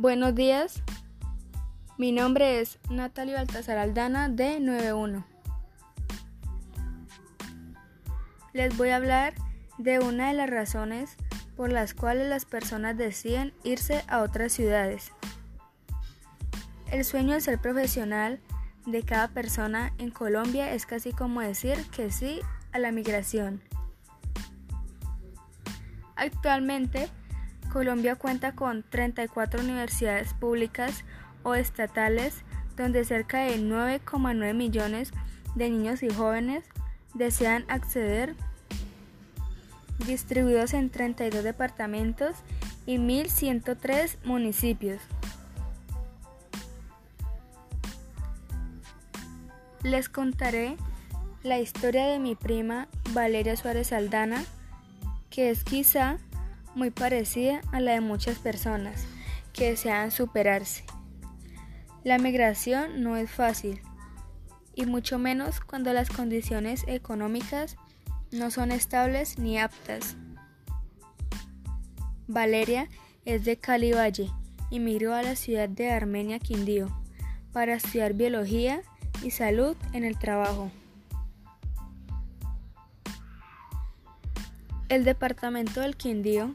Buenos días, mi nombre es Natalia Baltasar Aldana de 91. Les voy a hablar de una de las razones por las cuales las personas deciden irse a otras ciudades. El sueño de ser profesional de cada persona en Colombia es casi como decir que sí a la migración. Actualmente, Colombia cuenta con 34 universidades públicas o estatales donde cerca de 9,9 millones de niños y jóvenes desean acceder, distribuidos en 32 departamentos y 1.103 municipios. Les contaré la historia de mi prima Valeria Suárez Aldana, que es quizá muy parecida a la de muchas personas que desean superarse. La migración no es fácil, y mucho menos cuando las condiciones económicas no son estables ni aptas. Valeria es de Cali Valle y migró a la ciudad de Armenia Quindío para estudiar biología y salud en el trabajo. El departamento del Quindío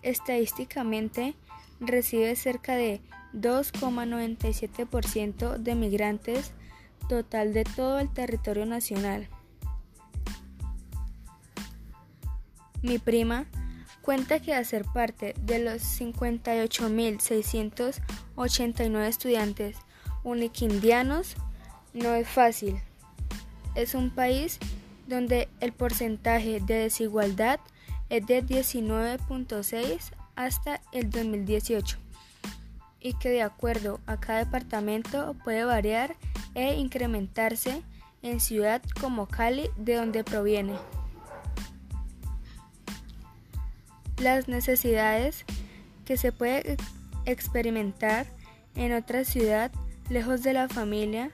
estadísticamente recibe cerca de 2,97% de migrantes total de todo el territorio nacional. Mi prima cuenta que hacer parte de los 58.689 estudiantes uniquindianos no es fácil. Es un país donde el porcentaje de desigualdad es de 19.6 hasta el 2018 y que de acuerdo a cada departamento puede variar e incrementarse en ciudad como Cali de donde proviene. Las necesidades que se puede experimentar en otra ciudad lejos de la familia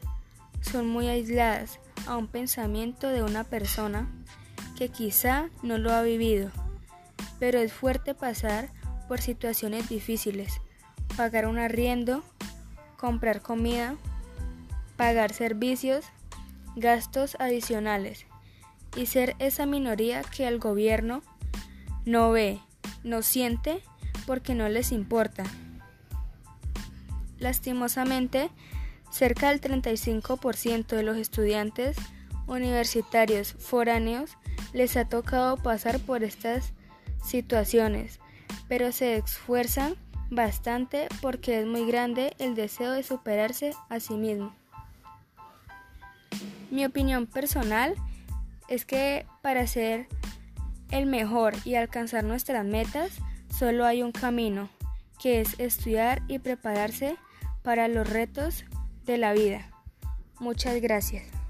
son muy aisladas a un pensamiento de una persona que quizá no lo ha vivido, pero es fuerte pasar por situaciones difíciles, pagar un arriendo, comprar comida, pagar servicios, gastos adicionales y ser esa minoría que el gobierno no ve, no siente porque no les importa. Lastimosamente, Cerca del 35% de los estudiantes universitarios foráneos les ha tocado pasar por estas situaciones, pero se esfuerzan bastante porque es muy grande el deseo de superarse a sí mismo. Mi opinión personal es que para ser el mejor y alcanzar nuestras metas solo hay un camino, que es estudiar y prepararse para los retos de la vida. Muchas gracias.